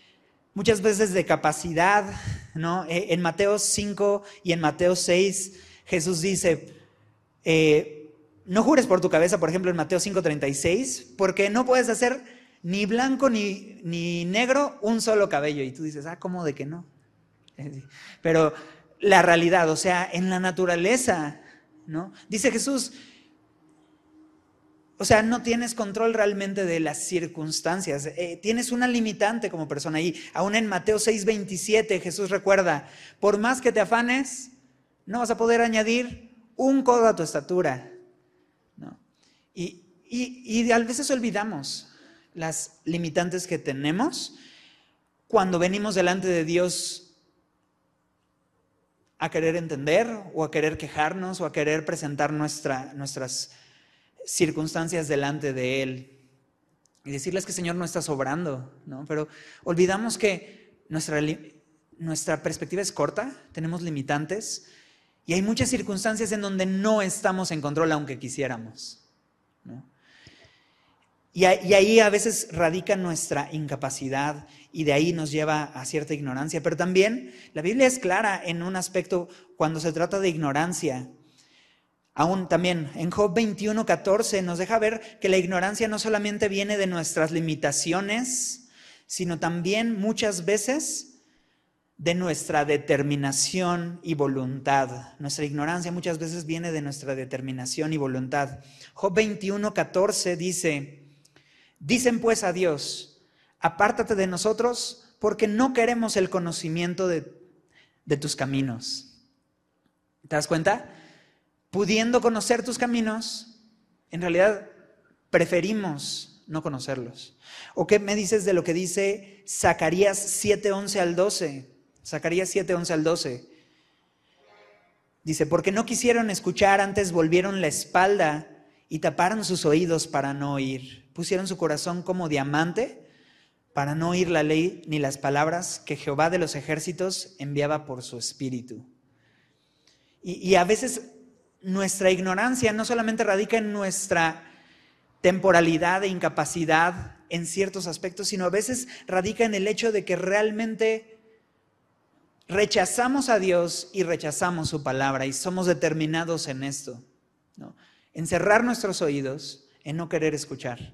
muchas veces de capacidad. ¿no? Eh, en Mateo 5 y en Mateo 6 Jesús dice, eh, no jures por tu cabeza, por ejemplo en Mateo 5:36, porque no puedes hacer ni blanco ni, negro, un solo cabello. Y tú dices, ah, ¿cómo de que no? Pero la realidad, o sea, en la naturaleza, ¿no? Dice Jesús, o sea, no tienes control realmente de las circunstancias. Eh, tienes una limitante como persona. Y aún en Mateo 6:27 Jesús recuerda, por más que te afanes, no vas a poder añadir un codo a tu estatura. ¿no? Y, y, y a veces olvidamos las limitantes que tenemos cuando venimos delante de Dios a querer entender o a querer quejarnos o a querer presentar nuestra, nuestras circunstancias delante de Él y decirles que Señor no está sobrando, ¿no? Pero olvidamos que nuestra, nuestra perspectiva es corta, tenemos limitantes y hay muchas circunstancias en donde no estamos en control aunque quisiéramos, ¿no? Y, ahí a veces radica nuestra incapacidad y de ahí nos lleva a cierta ignorancia. Pero también la Biblia es clara en un aspecto cuando se trata de ignorancia. Aún también en Job 21, 14 nos deja ver que la ignorancia no solamente viene de nuestras limitaciones, sino también muchas veces de nuestra determinación y voluntad. Nuestra ignorancia muchas veces viene de nuestra determinación y voluntad. Job 21, 14 dice, Dicen pues a Dios, apártate de nosotros porque no queremos el conocimiento de, tus caminos. ¿Te das cuenta? Pudiendo conocer tus caminos, en realidad preferimos no conocerlos. ¿O qué me dices de lo que dice Zacarías 7, 11 al 12? Zacarías 7, 11 al 12. Dice, porque no quisieron escuchar, antes volvieron la espalda y taparon sus oídos para no oír pusieron su corazón como diamante para no oír la ley ni las palabras que Jehová de los ejércitos enviaba por su espíritu. Y, a veces nuestra ignorancia no solamente radica en nuestra temporalidad e incapacidad en ciertos aspectos, sino a veces radica en el hecho de que realmente rechazamos a Dios y rechazamos su palabra y somos determinados en esto, en cerrar nuestros oídos, en no querer escuchar,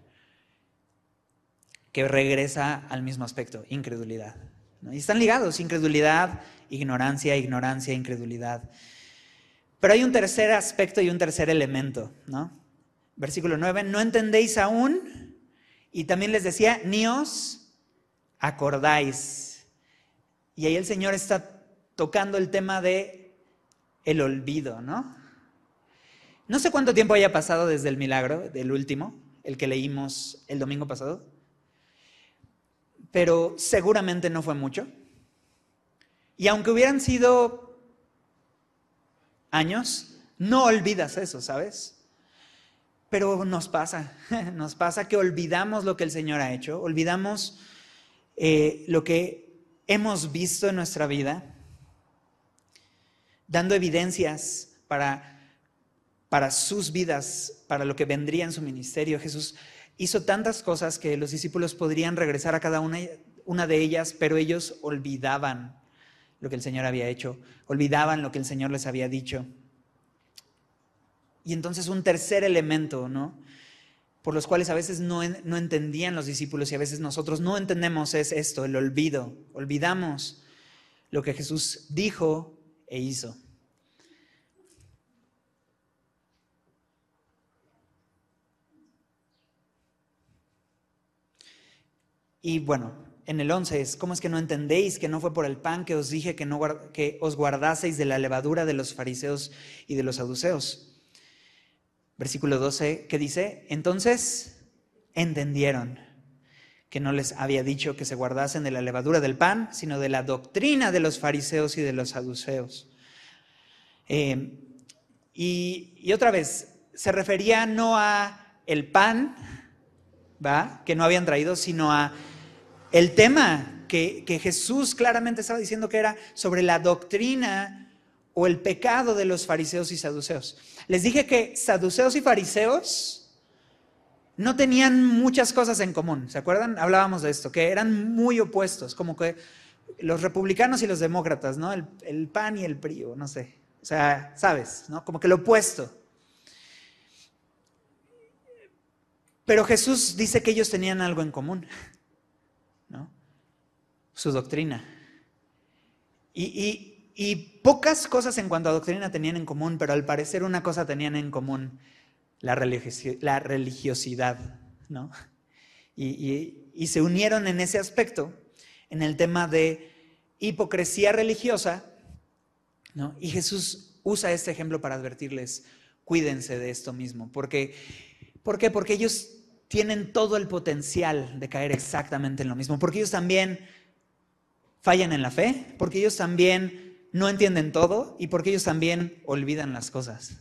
que regresa al mismo aspecto, incredulidad. Y están ligados, incredulidad, ignorancia, ignorancia, incredulidad. Pero hay un tercer aspecto y un tercer elemento, ¿no? Versículo 9, no entendéis aún, y también les decía, ni os acordáis. Y ahí el Señor está tocando el tema de el olvido, ¿no? No sé cuánto tiempo haya pasado desde el milagro, del último, el que leímos el domingo pasado, pero seguramente no fue mucho. Y aunque hubieran sido años, no olvidas eso, ¿sabes? Pero nos pasa, nos pasa que olvidamos lo que el Señor ha hecho, olvidamos eh, lo que hemos visto en nuestra vida, dando evidencias para, para sus vidas, para lo que vendría en su ministerio. Jesús hizo tantas cosas que los discípulos podrían regresar a cada una, de ellas, pero ellos olvidaban lo que el Señor había hecho, olvidaban lo que el Señor les había dicho. Y entonces un tercer elemento, ¿no? Por los cuales a veces no entendían los discípulos y a veces nosotros no entendemos es esto, el olvido. Olvidamos lo que Jesús dijo e hizo. Y bueno, en el 11 es, ¿cómo es que no entendéis que no fue por el pan que os dije que, no, que os guardaseis de la levadura de los fariseos y de los saduceos? versículo 12, que dice, entonces entendieron que no les había dicho que se guardasen de la levadura del pan, sino de la doctrina de los fariseos y de los saduceos. Eh, y, y, otra vez, se refería no a el pan, ¿va? Que no habían traído, sino a el tema que, que Jesús claramente estaba diciendo que era sobre la doctrina o el pecado de los fariseos y saduceos. Les dije que saduceos y fariseos no tenían muchas cosas en común. ¿Se acuerdan? Hablábamos de esto, que eran muy opuestos, como que los republicanos y los demócratas, ¿no? El, PAN y el PRI, no sé. O sea, sabes, ¿no? Como que lo opuesto. Pero Jesús dice que ellos tenían algo en común, ¿no? Su doctrina. y, y pocas cosas en cuanto a doctrina tenían en común, pero al parecer una cosa tenían en común, la, religiosidad, ¿no? Y, se unieron en ese aspecto, en el tema de hipocresía religiosa, ¿no? Y Jesús usa este ejemplo para advertirles, cuídense de esto mismo, porque, ¿por qué? Porque ellos tienen todo el potencial de caer exactamente en lo mismo, porque ellos también fallan en la fe, porque ellos también no entienden todo y porque ellos también olvidan las cosas.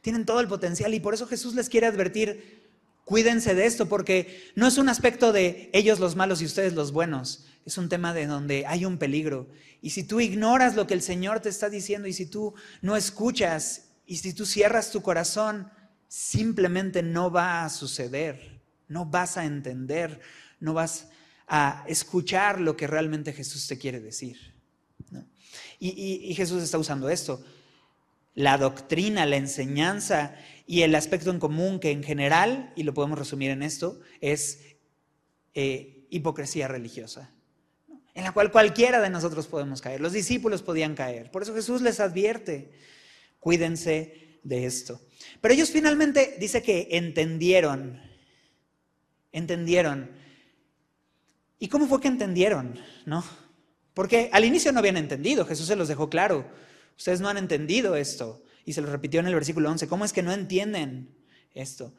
Tienen todo el potencial y por eso Jesús les quiere advertir, cuídense de esto, porque no es un aspecto de ellos los malos y ustedes los buenos, es un tema de donde hay un peligro. Y si tú ignoras lo que el Señor te está diciendo y si tú no escuchas y si tú cierras tu corazón, simplemente no va a suceder, no vas a entender, no vas a escuchar lo que realmente Jesús te quiere decir. Y, Jesús está usando esto. La doctrina, la enseñanza y el aspecto en común que en general, y lo podemos resumir en esto, es eh, hipocresía religiosa, en la cual cualquiera de nosotros podemos caer. Los discípulos podían caer. Por eso Jesús les advierte, cuídense de esto. Pero ellos finalmente dice que entendieron, entendieron. ¿Y cómo fue que entendieron? ¿No? Porque al inicio no habían entendido, Jesús se los dejó claro. Ustedes no han entendido esto. Y se lo repitió en el versículo 11. ¿Cómo es que no entienden esto?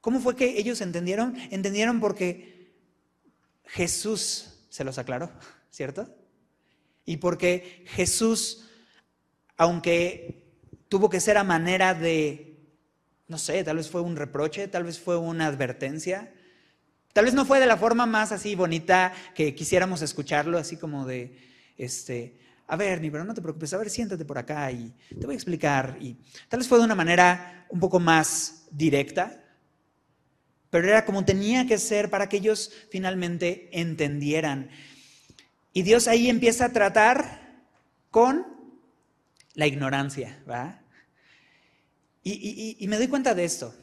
¿Cómo fue que ellos entendieron? Entendieron porque Jesús se los aclaró, ¿cierto? Y porque Jesús, aunque tuvo que ser a manera de, no sé, tal vez fue un reproche, tal vez fue una advertencia, Tal vez no fue de la forma más así bonita que quisiéramos escucharlo, así como de, este, a ver, ni pero no te preocupes, a ver, siéntate por acá y te voy a explicar. Y tal vez fue de una manera un poco más directa, pero era como tenía que ser para que ellos finalmente entendieran. Y Dios ahí empieza a tratar con la ignorancia, ¿va? Y, me doy cuenta de esto.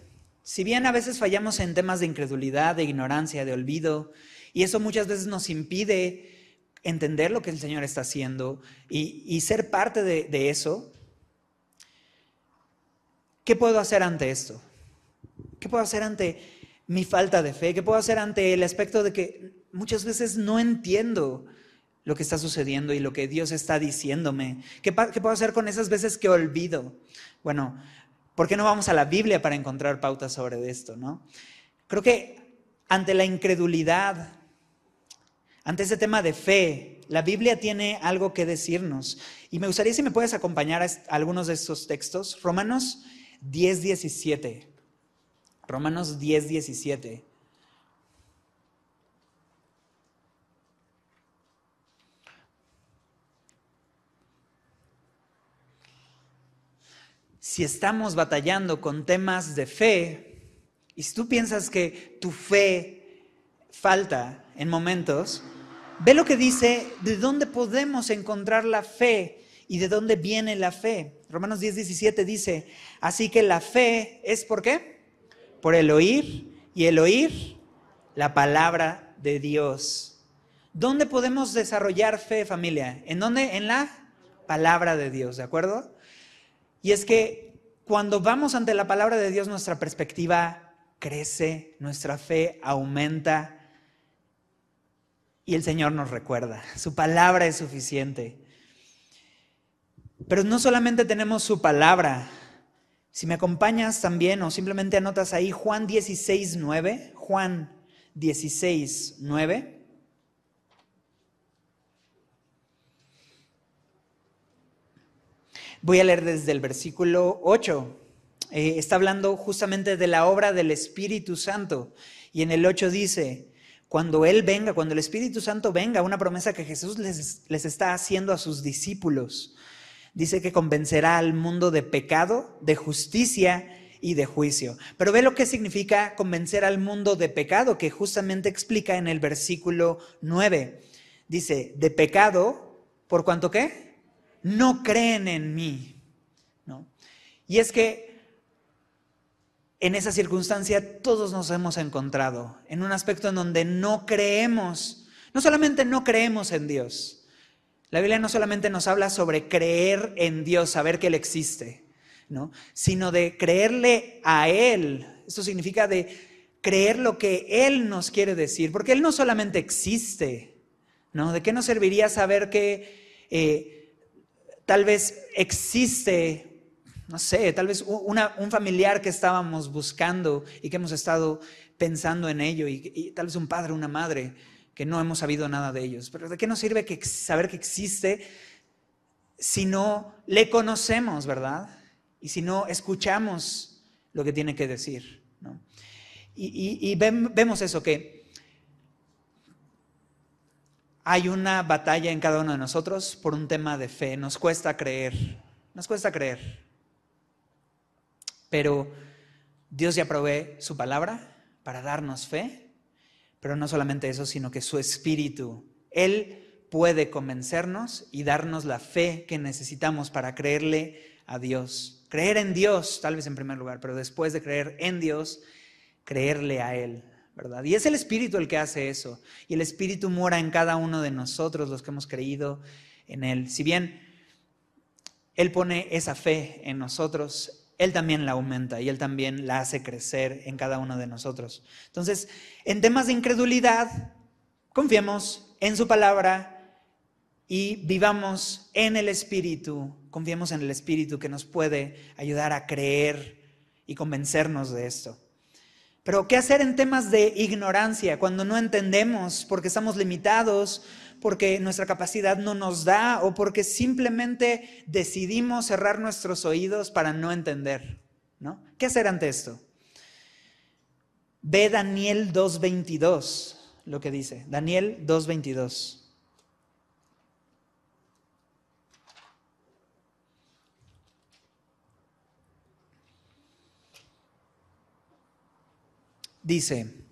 Si bien a veces fallamos en temas de incredulidad, de ignorancia, de olvido, y eso muchas veces nos impide entender lo que el Señor está haciendo y, ser parte de, de eso, ¿qué puedo hacer ante esto? ¿Qué puedo hacer ante mi falta de fe? ¿Qué puedo hacer ante el aspecto de que muchas veces no entiendo lo que está sucediendo y lo que Dios está diciéndome? ¿Qué, puedo hacer con esas veces que olvido? Bueno, ¿por qué no vamos a la Biblia para encontrar pautas sobre esto, no? Creo que ante la incredulidad, ante ese tema de fe, la Biblia tiene algo que decirnos. Y me gustaría si me puedes acompañar a algunos de estos textos. Romanos 10, 17. Romanos 10, 17. Si estamos batallando con temas de fe, y si tú piensas que tu fe falta en momentos, ve lo que dice de dónde podemos encontrar la fe y de dónde viene la fe. Romanos 10, 17 dice, así que la fe es por qué? por el oír y el oír la palabra de Dios. ¿Dónde podemos desarrollar fe, familia? ¿En dónde? En la palabra de Dios, ¿de acuerdo? Y es que cuando vamos ante la palabra de Dios, nuestra perspectiva crece, nuestra fe aumenta y el Señor nos recuerda. Su palabra es suficiente. Pero no solamente tenemos su palabra, si me acompañas también o simplemente anotas ahí Juan 16, 9, Juan 16, 9. Voy a leer desde el versículo 8. Eh, está hablando justamente de la obra del Espíritu Santo. Y en el 8 dice, cuando Él venga, cuando el Espíritu Santo venga, una promesa que Jesús les, les está haciendo a sus discípulos dice que convencerá al mundo de pecado, de justicia y de juicio. Pero ve lo que significa convencer al mundo de pecado, que justamente explica en el versículo 9. Dice, de pecado, ¿por cuanto qué? No creen en mí. ¿No? Y es que en esa circunstancia todos nos hemos encontrado en un aspecto en donde no creemos, no solamente no creemos en Dios, la Biblia no solamente nos habla sobre creer en Dios, saber que Él existe, ¿no? sino de creerle a Él. Eso significa de creer lo que Él nos quiere decir, porque Él no solamente existe. ¿no? ¿De qué nos serviría saber que eh, tal vez existe, no sé, tal vez un familiar que estábamos buscando y que hemos estado pensando en ello, y, tal vez un padre, una madre? que no hemos sabido nada de ellos. Pero ¿de qué nos sirve que, saber que existe si no le conocemos, verdad? Y si no escuchamos lo que tiene que decir. Y, vemos eso, que hay una batalla en cada uno de nosotros por un tema de fe. Nos cuesta creer, nos cuesta creer. Pero Dios ya provee su palabra para darnos fe pero no solamente eso, sino que su espíritu, Él puede convencernos y darnos la fe que necesitamos para creerle a Dios. Creer en Dios, tal vez en primer lugar, pero después de creer en Dios, creerle a Él, Y es el Espíritu el que hace eso. Y el Espíritu mora en cada uno de nosotros, los que hemos creído en Él. Si bien Él pone esa fe en nosotros, él también la aumenta y Él también la hace crecer en cada uno de nosotros. Entonces, en temas de incredulidad, confiemos en su palabra y vivamos en el Espíritu, confiemos en el Espíritu que nos puede ayudar a creer y convencernos de esto. Pero, ¿qué hacer en temas de ignorancia cuando no entendemos porque estamos limitados porque nuestra capacidad no nos da o porque simplemente decidimos cerrar nuestros oídos para no entender. ¿no? ¿Qué hacer ante esto? Ve Daniel 2.22, lo que dice. Daniel 2.22. dice,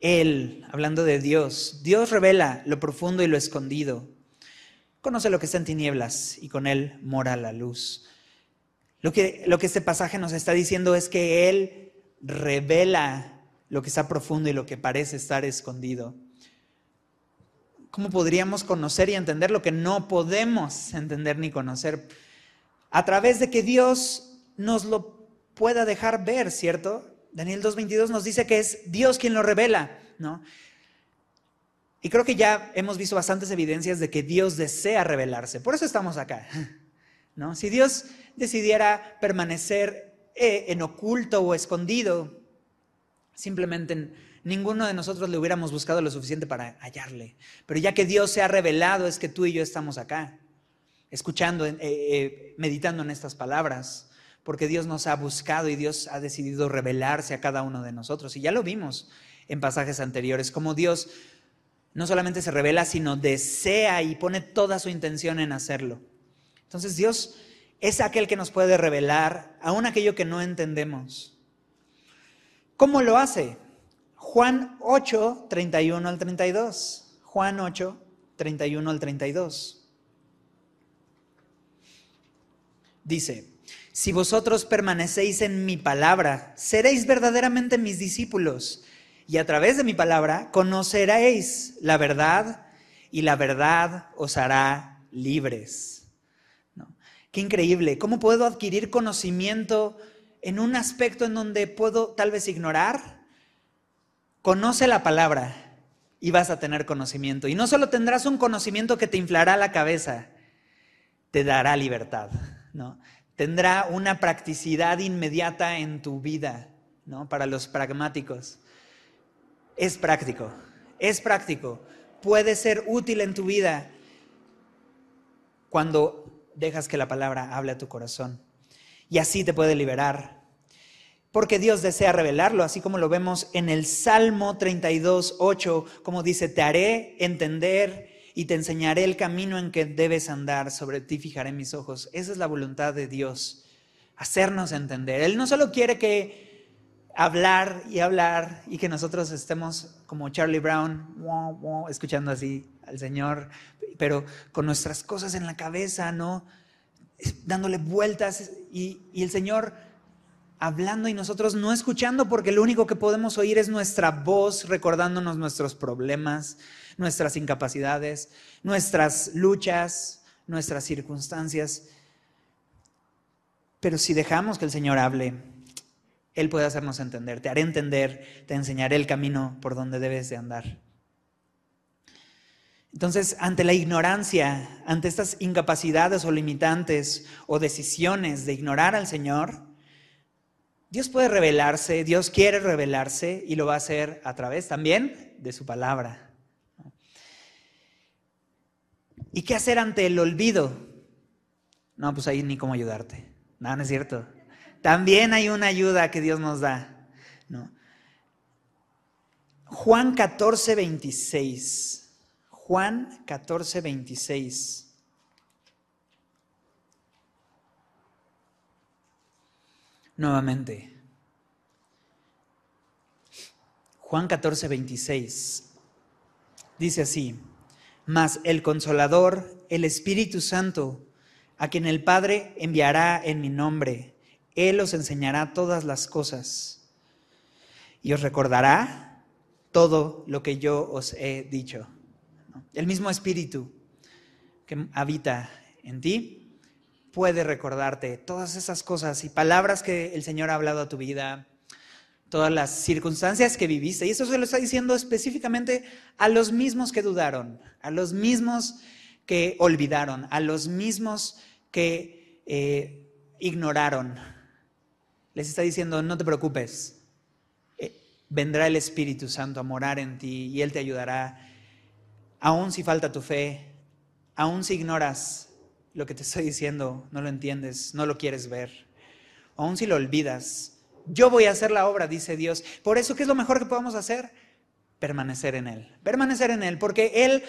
Él, hablando de Dios, Dios revela lo profundo y lo escondido. Conoce lo que está en tinieblas y con Él mora la luz. Lo que, lo que este pasaje nos está diciendo es que Él revela lo que está profundo y lo que parece estar escondido. ¿Cómo podríamos conocer y entender lo que no podemos entender ni conocer? A través de que Dios nos lo pueda dejar ver, ¿cierto? Daniel 2.22 nos dice que es Dios quien lo revela, ¿no? Y creo que ya hemos visto bastantes evidencias de que Dios desea revelarse. Por eso estamos acá. ¿no? Si Dios decidiera permanecer eh, en oculto o escondido, simplemente ninguno de nosotros le hubiéramos buscado lo suficiente para hallarle. Pero ya que Dios se ha revelado, es que tú y yo estamos acá, escuchando, eh, eh, meditando en estas palabras, porque Dios nos ha buscado y Dios ha decidido revelarse a cada uno de nosotros. Y ya lo vimos en pasajes anteriores, como Dios no solamente se revela, sino desea y pone toda su intención en hacerlo. Entonces Dios es aquel que nos puede revelar aún aquello que no entendemos. ¿Cómo lo hace? Juan 8, 31 al 32. Juan 8, 31 al 32. Dice, si vosotros permanecéis en mi palabra, seréis verdaderamente mis discípulos y a través de mi palabra conoceréis la verdad y la verdad os hará libres. Qué increíble. ¿Cómo puedo adquirir conocimiento en un aspecto en donde puedo tal vez ignorar? Conoce la palabra y vas a tener conocimiento. Y no solo tendrás un conocimiento que te inflará la cabeza, te dará libertad. ¿no? Tendrá una practicidad inmediata en tu vida, ¿no? Para los pragmáticos. Es práctico, es práctico. Puede ser útil en tu vida cuando dejas que la palabra hable a tu corazón. Y así te puede liberar. Porque Dios desea revelarlo, así como lo vemos en el Salmo 32, 8, como dice, te haré entender y te enseñaré el camino en que debes andar, sobre ti fijaré mis ojos. Esa es la voluntad de Dios, hacernos entender. Él no solo quiere que hablar y hablar y que nosotros estemos como Charlie Brown, escuchando así al Señor, pero con nuestras cosas en la cabeza, ¿no? Dándole vueltas y, y el Señor hablando y nosotros no escuchando porque lo único que podemos oír es nuestra voz recordándonos nuestros problemas, nuestras incapacidades, nuestras luchas, nuestras circunstancias. Pero si dejamos que el Señor hable, él puede hacernos entender, te haré entender, te enseñaré el camino por donde debes de andar. Entonces, ante la ignorancia, ante estas incapacidades o limitantes o decisiones de ignorar al Señor, Dios puede revelarse, Dios quiere revelarse y lo va a hacer a través también de su palabra. ¿Y qué hacer ante el olvido? No, pues ahí ni cómo ayudarte. No, no es cierto. También hay una ayuda que Dios nos da. ¿no? Juan 14, 26. Juan 14, 26. Nuevamente. Juan 14, 26. Dice así, mas el consolador, el Espíritu Santo, a quien el Padre enviará en mi nombre, él os enseñará todas las cosas y os recordará todo lo que yo os he dicho. El mismo espíritu que habita en ti puede recordarte todas esas cosas y palabras que el Señor ha hablado a tu vida, todas las circunstancias que viviste. Y eso se lo está diciendo específicamente a los mismos que dudaron, a los mismos que olvidaron, a los mismos que eh, ignoraron, les está diciendo, no te preocupes, eh, vendrá el Espíritu Santo a morar en ti y Él te ayudará, aun si falta tu fe, aun si ignoras lo que te estoy diciendo, no lo entiendes, no lo quieres ver, aun si lo olvidas. Yo voy a hacer la obra, dice Dios. Por eso, ¿qué es lo mejor que podemos hacer? Permanecer en Él. Permanecer en Él, porque Él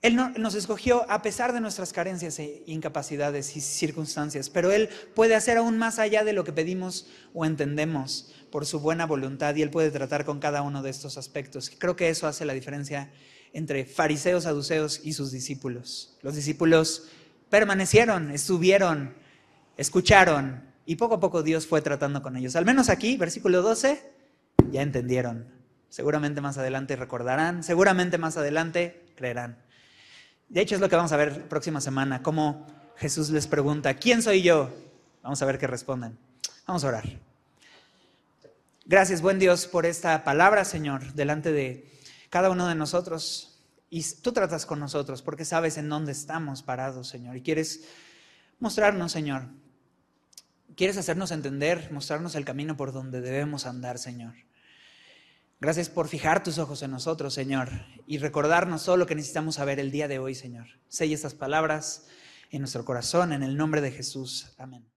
Él nos escogió a pesar de nuestras carencias e incapacidades y circunstancias, pero Él puede hacer aún más allá de lo que pedimos o entendemos por su buena voluntad y Él puede tratar con cada uno de estos aspectos. Creo que eso hace la diferencia entre fariseos, saduceos y sus discípulos. Los discípulos permanecieron, estuvieron, escucharon y poco a poco Dios fue tratando con ellos. Al menos aquí, versículo 12, ya entendieron. Seguramente más adelante recordarán, seguramente más adelante creerán. De hecho, es lo que vamos a ver próxima semana, cómo Jesús les pregunta, ¿quién soy yo? Vamos a ver qué responden. Vamos a orar. Gracias, buen Dios, por esta palabra, Señor, delante de cada uno de nosotros. Y tú tratas con nosotros porque sabes en dónde estamos parados, Señor. Y quieres mostrarnos, Señor. Quieres hacernos entender, mostrarnos el camino por donde debemos andar, Señor. Gracias por fijar tus ojos en nosotros, Señor, y recordarnos todo lo que necesitamos saber el día de hoy, Señor. Sella estas palabras en nuestro corazón, en el nombre de Jesús. Amén.